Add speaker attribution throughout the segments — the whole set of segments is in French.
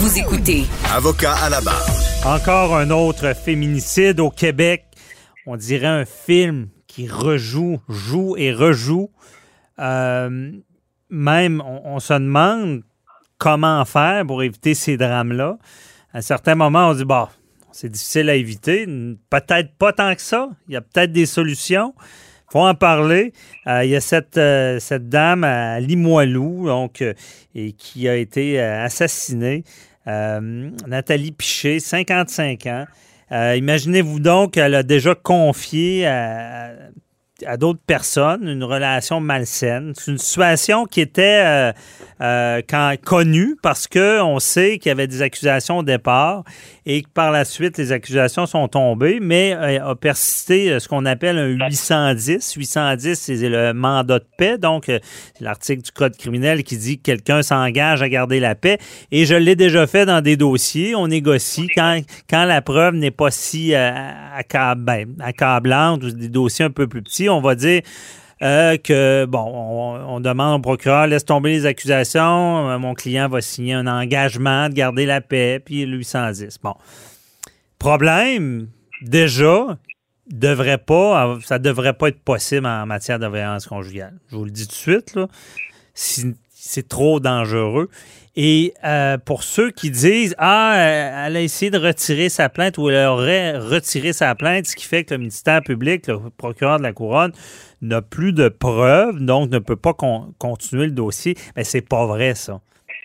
Speaker 1: Vous écoutez.
Speaker 2: Avocat à la barre.
Speaker 3: Encore un autre féminicide au Québec. On dirait un film qui rejoue, joue et rejoue. Euh, même, on, se demande comment faire pour éviter ces drames-là. À un certain moment, on dit, bah, c'est difficile à éviter. Peut-être pas tant que ça. Il y a peut-être des solutions. Il faut en parler. Euh, il y a cette, euh, cette dame à Limoilou donc, et qui a été assassinée. Nathalie Piché, 55 ans. Imaginez-vous donc qu'elle a déjà confié à d'autres personnes, une relation malsaine. C'est une situation qui était euh, euh, quand, connue parce qu'on sait qu'il y avait des accusations au départ et que par la suite, les accusations sont tombées, mais euh, a persisté ce qu'on appelle un 810. 810, c'est le mandat de paix, donc l'article du Code criminel qui dit que quelqu'un s'engage à garder la paix. Et je l'ai déjà fait dans des dossiers. On négocie quand, quand la preuve n'est pas si ben, accablante ou des dossiers un peu plus petits on va dire euh, que, bon, on, demande au procureur, laisse tomber les accusations, euh, mon client va signer un engagement de garder la paix, puis 810. Bon. Problème, déjà, devrait pas, ça devrait pas être possible en matière de violence conjugale. Je vous le dis tout de suite, c'est trop dangereux. Et euh, pour ceux qui disent Ah, elle a essayé de retirer sa plainte ou elle aurait retiré sa plainte, ce qui fait que le ministère public, le procureur de la Couronne, n'a plus de preuves, donc ne peut pas continuer le dossier. Mais c'est pas vrai, ça.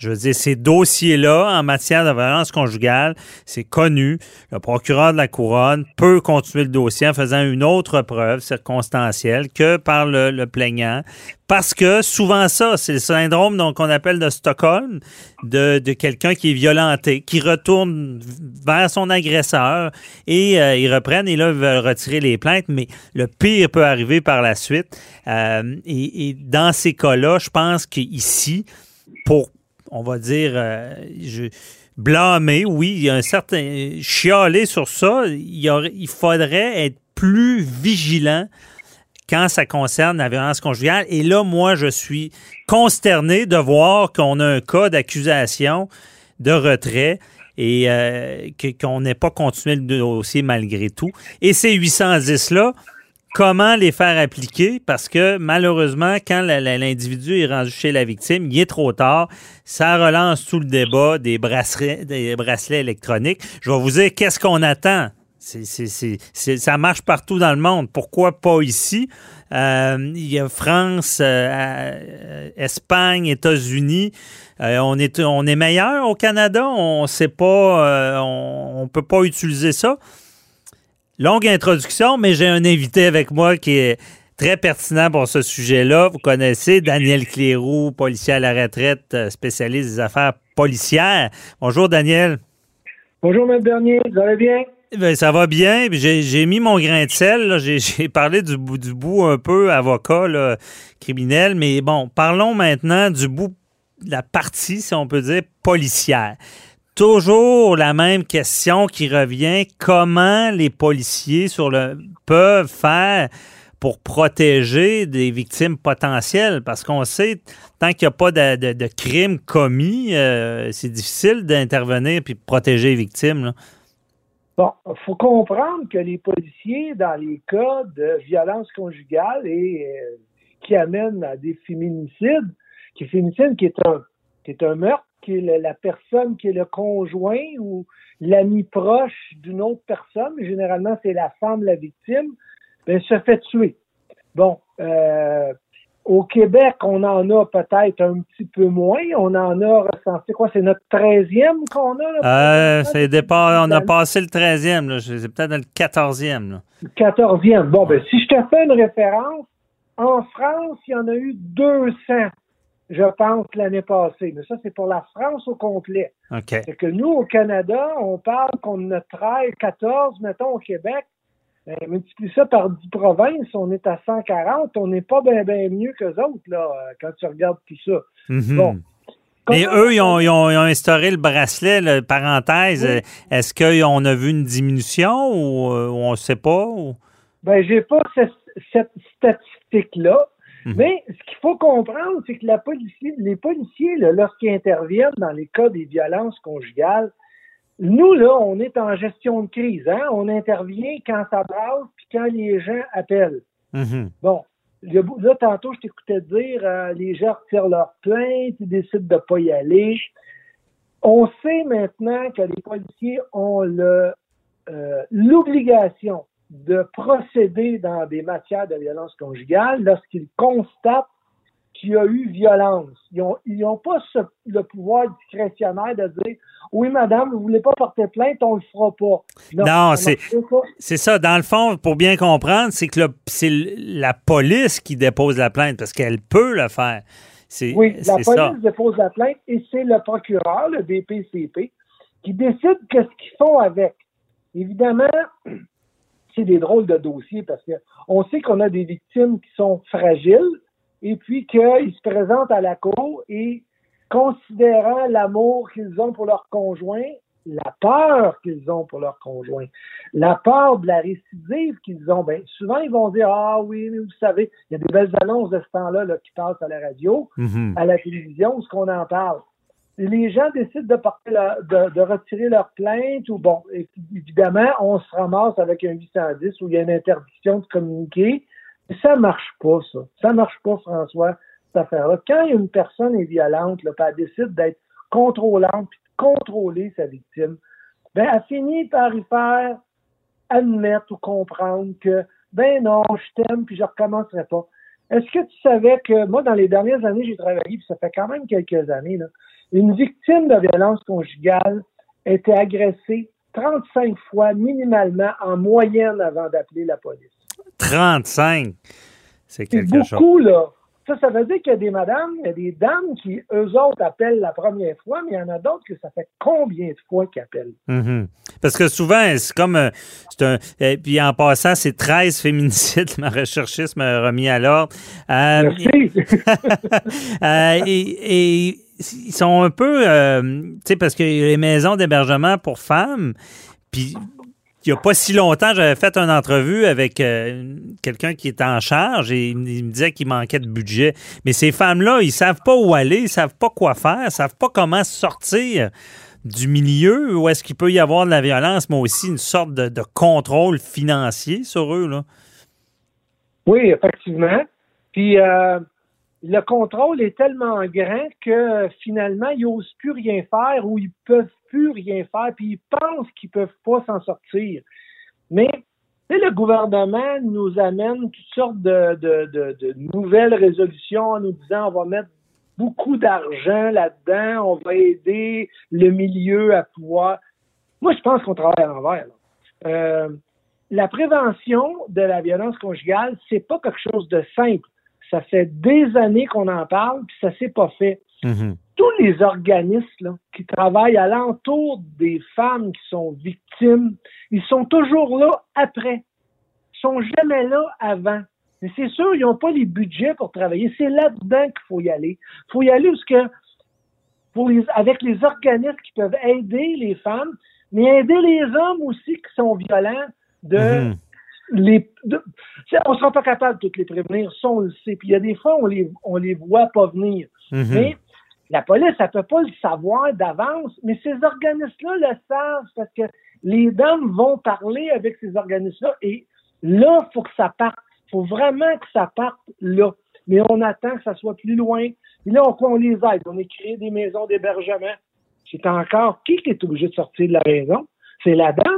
Speaker 3: Je veux dire, ces dossiers-là, en matière de violence conjugale, c'est connu. Le procureur de la Couronne peut continuer le dossier en faisant une autre preuve circonstancielle que par le, plaignant. Parce que souvent ça, c'est le syndrome qu'on appelle de Stockholm, de, quelqu'un qui est violenté, qui retourne vers son agresseur et euh, ils reprennent et là, ils veulent retirer les plaintes, mais le pire peut arriver par la suite. Euh, et, et dans ces cas-là, je pense qu'ici, pour on va dire, euh, je, blâmer, oui, il y a un certain. chialer sur ça, il, il faudrait être plus vigilant quand ça concerne la violence conjugale. Et là, moi, je suis consterné de voir qu'on a un cas d'accusation de retrait et euh, qu'on n'ait pas continué le dossier malgré tout. Et ces 810-là, comment les faire appliquer parce que malheureusement, quand l'individu est rendu chez la victime, il est trop tard. Ça relance tout le débat des bracelets, des bracelets électroniques. Je vais vous dire qu'est-ce qu'on attend. ça marche partout dans le monde. Pourquoi pas ici? Euh, il y a France, euh, euh, Espagne, États-Unis. on est on est meilleur au Canada. On sait pas, on, on peut pas utiliser ça. Longue introduction, mais j'ai un invité avec moi qui est très pertinent pour ce sujet-là. Vous connaissez Daniel Cléroux, policier à la retraite, euh, spécialiste des affaires policières. Bonjour, Daniel.
Speaker 4: Bonjour, M. Bernier. Vous allez bien?
Speaker 3: Ben, ça va bien. J'ai mis mon grain de sel. J'ai parlé du bout, du bout un peu avocat criminel. Mais bon, parlons maintenant du bout de la partie, si on peut dire, policière toujours la même question qui revient. Comment les policiers peuvent faire pour protéger des victimes potentielles? Parce qu'on sait, tant qu'il n'y a pas de, crime commis, euh, c'est difficile d'intervenir puis de protéger les victimes.
Speaker 4: Bon, il faut comprendre que les policiers, dans les cas de violence conjugale et euh, qui amènent à des féminicides, qui est un meurtre, qui est la personne qui est le conjoint ou l'ami proche d'une autre personne, généralement c'est la femme, la victime, ben, se fait tuer. Bon, euh, au Québec, on en a peut-être un petit peu moins. On en a recensé quoi? C'est notre 13e qu'on a?
Speaker 3: Là, euh, c'est départ, on a passé le 13e. C'est peut-être le 14e.
Speaker 4: Le 14e. Bon, ben, si je te fais une référence, en France, il y en a eu 200 je pense, l'année passée. Mais ça, c'est pour la France au complet. C'est que nous, au Canada, on parle qu'on a 13, 14, mettons, au Québec. Ben, multiplie ça par 10 provinces, on est à 140. On n'est pas bien mieux qu'eux autres, là, euh, quand tu regardes tout ça.
Speaker 3: Mhm. Bon. Et eux, ils ont, instauré le bracelet, la parenthèse. Est-ce qu'on a vu une diminution ou, euh, on ne sait pas?
Speaker 4: Ben, j'ai pas cette, cette statistique-là.
Speaker 3: Mhm.
Speaker 4: Mais ce qu'il faut comprendre, c'est que la policie, les policiers, lorsqu'ils interviennent dans les cas des violences conjugales, nous, là, on est en gestion de crise. Hein? On intervient quand ça brasse puis quand les gens appellent.
Speaker 3: Mhm.
Speaker 4: Bon, là, tantôt, je t'écoutais dire, euh, les gens retirent leur plainte, ils décident de pas y aller. On sait maintenant que les policiers ont le, euh, l'obligation de procéder dans des matières de violence conjugale lorsqu'ils constatent qu'il y a eu violence. Ils n'ont pas ce- le pouvoir discrétionnaire de dire Oui, madame, vous voulez pas porter plainte, on le fera pas.
Speaker 3: Non, c'est-
Speaker 4: ça.
Speaker 3: C'est ça, dans le fond, pour bien comprendre, c'est que c'est la police qui dépose la plainte parce qu'elle peut le faire. C'est
Speaker 4: Oui, la police
Speaker 3: ça.
Speaker 4: dépose la plainte et c'est le procureur, le DPCP, qui décide qu'est-ce qu'ils font avec. Évidemment, c'est des drôles de dossiers parce que on sait qu'on a des victimes qui sont fragiles et puis qu'ils se présentent à la cour et considérant l'amour qu'ils ont pour leur conjoint, la peur qu'ils ont pour leur conjoint, la peur de la récidive qu'ils ont, ben souvent ils vont dire ah oui mais vous savez il y a des belles annonces de ce temps-là là, qui passent à la radio,
Speaker 3: Mhm.
Speaker 4: à la télévision, où ce qu'on en parle. Les gens décident de, porter la- de, de retirer leur plainte ou bon, évidemment, on se ramasse avec un 810 où il y a une interdiction de communiquer. Ça marche pas, ça. Ça marche pas, François, cette affaire-là. Quand une personne est violente, là, puis elle décide d'être contrôlante, puis de contrôler sa victime, ben, elle finit par y faire admettre ou comprendre que, ben non, je t'aime, puis je recommencerai pas. Est-ce que tu savais que moi, dans les dernières années, j'ai travaillé, puis ça fait quand même quelques années, là, une victime de violence conjugale était agressée 35 fois minimalement en moyenne avant d'appeler la police.
Speaker 3: 35. C'est quelque chose.
Speaker 4: beaucoup, là. Ça, ça veut dire qu'il y a des madames, il y a des dames qui, eux autres, appellent la première fois, mais il y en a d'autres que ça fait combien de fois qu'ils appellent?
Speaker 3: Mhm. Parce que souvent, c'est comme. euh, c'est un, et puis en passant, c'est 13 féminicides. Ma recherchiste m'a remis à l'ordre. Euh,
Speaker 4: Merci.
Speaker 3: Euh, et, et ils sont un peu, euh, tu sais, parce a les maisons d'hébergement pour femmes, puis il n'y a pas si longtemps, j'avais fait une entrevue avec euh, quelqu'un qui était en charge et il me il me disait qu'il manquait de budget. Mais ces femmes-là, ils savent pas où aller, ils savent pas quoi faire, ils savent pas comment sortir du milieu où est-ce qu'il peut y avoir de la violence, mais aussi une sorte de, de contrôle financier sur eux. Là.
Speaker 4: Oui, effectivement. Puis euh, le contrôle est tellement grand que finalement, ils n'osent plus rien faire ou ils peuvent plus rien faire, puis ils pensent qu'ils peuvent pas s'en sortir. Mais le gouvernement nous amène toutes sortes de, de, de, de nouvelles résolutions en nous disant on va mettre beaucoup d'argent là-dedans, on va aider le milieu à pouvoir. Moi, je pense qu'on travaille à l'envers. Euh, la prévention de la violence conjugale, c'est pas quelque chose de simple. Ça fait des années qu'on en parle, puis ça s'est pas fait.
Speaker 3: Mhm.
Speaker 4: Tous les organismes là, qui travaillent alentour des femmes qui sont victimes, ils sont toujours là après. Ils sont jamais là avant. Mais c'est sûr, ils n'ont pas les budgets pour travailler. C'est là-dedans qu'il faut y aller. Il faut y aller parce que pour les, avec les organismes qui peuvent aider les femmes, mais aider les hommes aussi qui sont violents de
Speaker 3: Mhm.
Speaker 4: Les. de- c'est- on ne sera pas capable de toutes les prévenir, ça on le sait. Puis il y a des fois, on les, on les voit pas venir.
Speaker 3: Mhm.
Speaker 4: Mais la police, elle peut pas le savoir d'avance, mais ces organismes-là le savent parce que les dames vont parler avec ces organismes-là et là, il faut que ça parte. Il faut vraiment que ça parte là. Mais on attend que ça soit plus loin. Et là, on, on les aide. On a créé des maisons d'hébergement. C'est encore qui qui est obligé de sortir de la maison? C'est la dame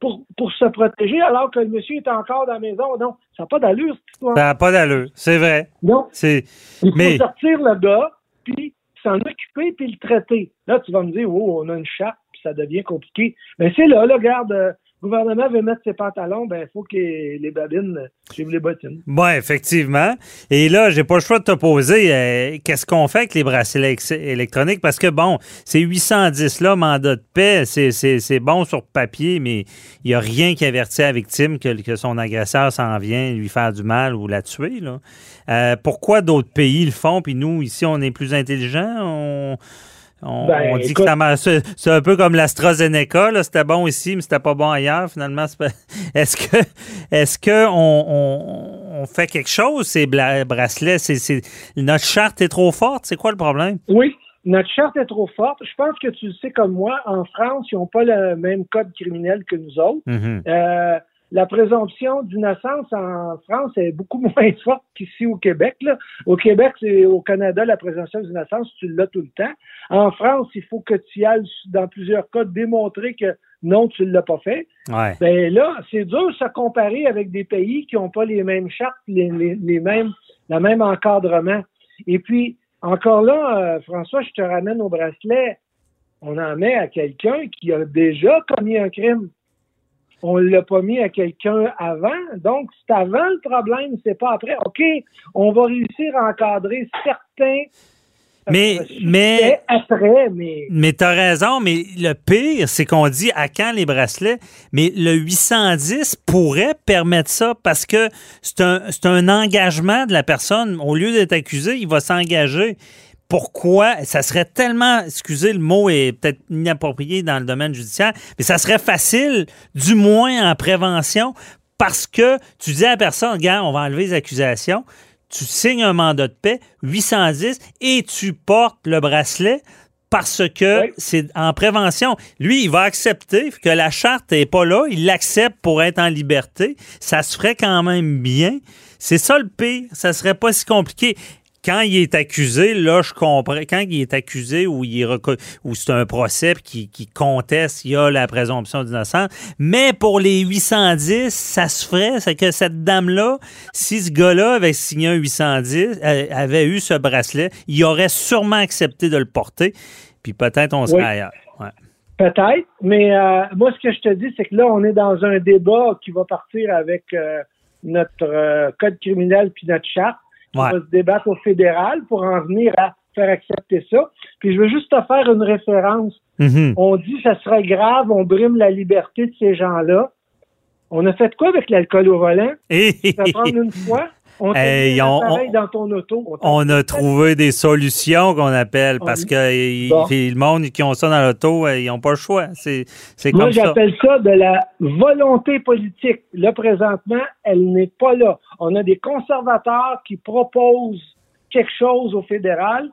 Speaker 4: pour, pour se protéger alors que le monsieur est encore dans la maison. Non, ça n'a pas d'allure, cette histoire.
Speaker 3: Ça n'a pas d'allure, c'est vrai.
Speaker 4: Non,
Speaker 3: C'est
Speaker 4: il faut
Speaker 3: Mais-
Speaker 4: sortir le gars, puis s'en occuper, puis le traiter. Là, tu vas me dire, oh, on a une chape, puis ça devient compliqué. Mais c'est là, là, regarde, euh, le gouvernement veut mettre ses pantalons, ben, il faut que les babines suivent les bottines.
Speaker 3: Bon, effectivement. Et là, j'ai pas le choix de te poser euh, qu'est-ce qu'on fait avec les bracelets électroniques? Parce que, bon, c'est 810 là, mandat de paix, c'est bon sur papier, mais il n'y a rien qui avertit la victime que, que son agresseur s'en vient lui faire du mal ou la tuer. Là. Euh, pourquoi d'autres pays le font, puis nous, ici, on est plus intelligents? On... On, ben, dit que c'est un peu comme l'AstraZeneca, c'était bon ici, mais c'était pas bon ailleurs. Finalement, est-ce que est-ce que on, fait quelque chose ces bracelets? C'est notre charte est trop forte. C'est quoi le problème?
Speaker 4: Oui, notre charte est trop forte. Je pense que tu le sais comme moi. En France, ils n'ont pas le même code criminel que nous autres.
Speaker 3: Mm-hmm.
Speaker 4: Euh, la présomption d'innocence en France est beaucoup moins forte qu'ici au Québec. Au Québec, c'est au Canada, la présomption d'innocence, tu l'as tout le temps. En France, il faut que tu ailles, dans plusieurs cas, démontrer que non, tu ne l'as pas fait.
Speaker 3: Ouais.
Speaker 4: Ben là, c'est dur de se comparer avec des pays qui n'ont pas les mêmes chartes, les, les, mêmes, le même encadrement. Et puis, encore là, euh, François, je te ramène au bracelet. On en met à quelqu'un qui a déjà commis un crime on l'a pas mis à quelqu'un avant. Donc, c'est avant le problème, c'est pas après. OK, on va réussir à encadrer certains.
Speaker 3: Euh, mais, mais,
Speaker 4: après, mais.
Speaker 3: Mais t'as raison, mais le pire, c'est qu'on dit à quand les bracelets, mais le 810 pourrait permettre ça parce que c'est un, un engagement de la personne. Au lieu d'être accusé, il va s'engager pourquoi ça serait tellement, excusez le mot est peut-être inapproprié dans le domaine judiciaire, mais ça serait facile, du moins en prévention, parce que tu dis à la personne, regarde, on va enlever les accusations, tu signes un mandat de paix, 810, et tu portes le bracelet parce que c'est en prévention. Lui, il va accepter que la charte n'est pas là, il l'accepte pour être en liberté. Ça se ferait quand même bien. C'est ça le pire. Ça serait pas si compliqué quand il est accusé, là, je comprends. Quand il est accusé ou il ou c'est un procès qui, conteste, il y a la présomption d'innocence. Mais pour les 810, ça se ferait. C'est que cette dame-là, si ce gars-là avait signé un 810, euh, avait eu ce bracelet, il aurait sûrement accepté de le porter. Puis peut-être on serait ailleurs.
Speaker 4: Peut-être, mais euh, moi, ce que je te dis, c'est que là, on est dans un débat qui va partir avec euh, notre code criminel puis notre charte on va se débattre au fédéral pour en venir à faire accepter ça. Puis je veux juste te faire une référence.
Speaker 3: Mm-hmm.
Speaker 4: On dit que ça serait grave, on brime la liberté de ces gens-là. On a fait quoi avec l'alcool au volant? ça prendre une fois? On, dans ton auto.
Speaker 3: On, a trouvé des solutions qu'on appelle parce que le monde qui ont ça dans l'auto, euh, ils n'ont pas le choix. C'est comme
Speaker 4: Moi, j'appelle ça de la volonté politique. Là, présentement, elle n'est pas là. On a des conservateurs qui proposent quelque chose au fédéral.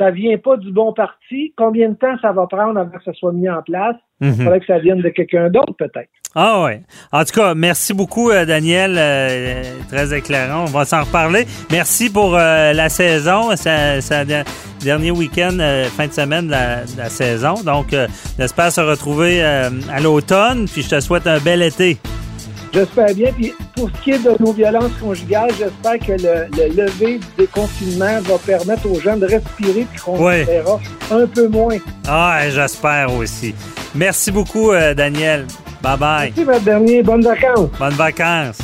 Speaker 4: Ça vient pas du bon parti. Combien de temps ça va prendre avant que ça soit mis en place? Il mhm. faudrait que ça vienne de quelqu'un d'autre, peut-être.
Speaker 3: Ah oui. En tout cas, merci beaucoup, euh, Daniel. Euh, très éclairant. On va s'en reparler. Merci pour euh, la saison. C'est le dernier week-end, fin de semaine de la, saison. Donc, j'espère se retrouver à l'automne. Puis, je te souhaite un bel été.
Speaker 4: J'espère bien. Puis, pour ce qui est de nos violences conjugales, j'espère que le, le, lever du déconfinement va permettre aux gens de respirer puis qu'on verra un peu moins.
Speaker 3: Ah, j'espère aussi. Merci beaucoup, Daniel. Bye bye.
Speaker 4: Merci, votre dernier. Bonnes vacances.
Speaker 3: Bonnes vacances.